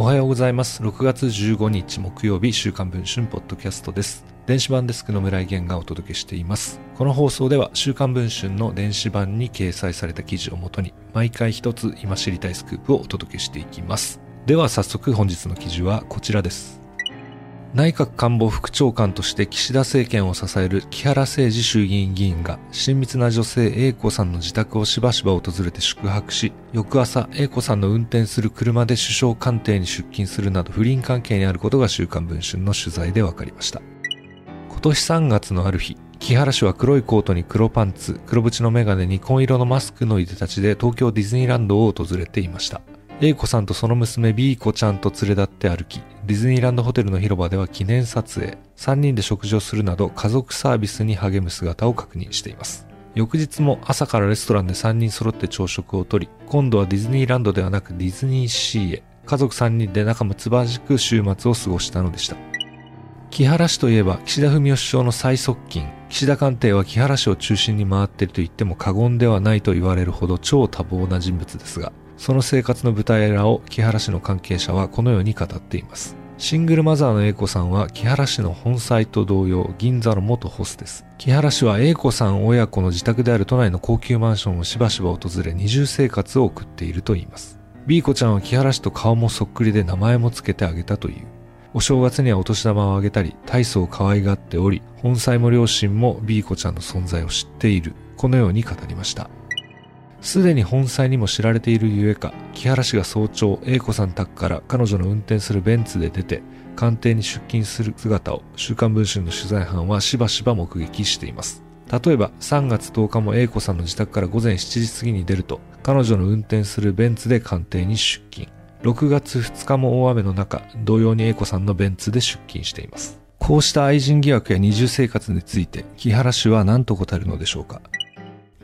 おはようございます。6月15日木曜日、週刊文春ポッドキャストです。電子版デスクの村井源がお届けしています。この放送では、週刊文春の電子版に掲載された記事をもとに、毎回一つ今知りたいスクープをお届けしていきます。では早速本日の記事はこちらです。内閣官房副長官として岸田政権を支える木原誠二衆議院議員が親密な女性 A 子さんの自宅をしばしば訪れて宿泊し、翌朝 A 子さんの運転する車で首相官邸に出勤するなど不倫関係にあることが週刊文春の取材で分かりました。今年3月のある日、木原氏は黒いコートに黒パンツ、黒縁のメガネに紺色のマスクのいでたちで東京ディズニーランドを訪れていました。A 子さんとその娘 B 子ちゃんと連れ立って歩き、ディズニーランドホテルの広場では記念撮影、3人で食事をするなど家族サービスに励む姿を確認しています。翌日も朝からレストランで3人揃って朝食をとり、今度はディズニーランドではなくディズニーシーへ、家族3人で仲睦まじく週末を過ごしたのでした。木原氏といえば岸田文雄首相の最側近、岸田官邸は木原氏を中心に回っていると言っても過言ではないと言われるほど超多忙な人物ですが、その生活の舞台裏を木原氏の関係者はこのように語っています。シングルマザーの A 子さんは木原氏の本妻と同様銀座の元ホステス。木原氏は A 子さん親子の自宅である都内の高級マンションをしばしば訪れ二重生活を送っているといいます。B 子ちゃんは木原氏と顔もそっくりで名前も付けてあげたという。お正月にはお年玉をあげたり、大層可愛がっており、本妻も両親も B 子ちゃんの存在を知っている。このように語りました。すでに本妻にも知られているゆえか、木原氏が早朝、A 子さん宅から彼女の運転するベンツで出て、官邸に出勤する姿を、週刊文春の取材班はしばしば目撃しています。例えば、3月10日も A 子さんの自宅から午前7時過ぎに出ると、彼女の運転するベンツで官邸に出勤。6月2日も大雨の中、同様に A 子さんのベンツで出勤しています。こうした愛人疑惑や二重生活について、木原氏は何と答えるのでしょうか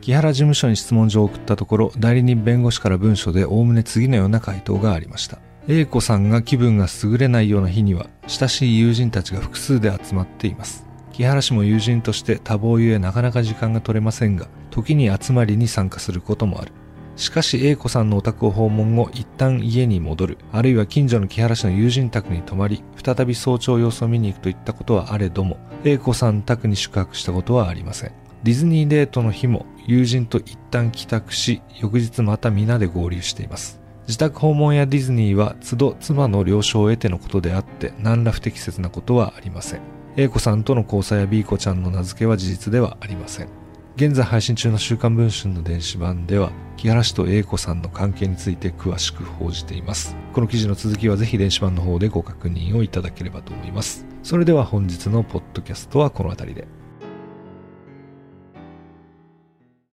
木原事務所に質問状を送ったところ、代理人弁護士から文書でおおむね次のような回答がありました。A 子さんが気分が優れないような日には、親しい友人たちが複数で集まっています。木原氏も友人として多忙ゆえなかなか時間が取れませんが、時に集まりに参加することもある。しかし A 子さんのお宅を訪問後、一旦家に戻る、あるいは近所の木原氏の友人宅に泊まり、再び早朝様子を見に行くといったことはあれども、A 子さん宅に宿泊したことはありません。ディズニーデートの日も友人と一旦帰宅し、翌日また皆で合流しています。自宅訪問やディズニーは都度妻の了承を得てのことであって、何ら不適切なことはありません。A 子さんとの交際や B 子ちゃんの名付けは事実ではありません。現在配信中の週刊文春の電子版では、木原氏と A 子さんの関係について詳しく報じています。この記事の続きはぜひ電子版の方でご確認をいただければと思います。それでは本日のポッドキャストはこの辺りで。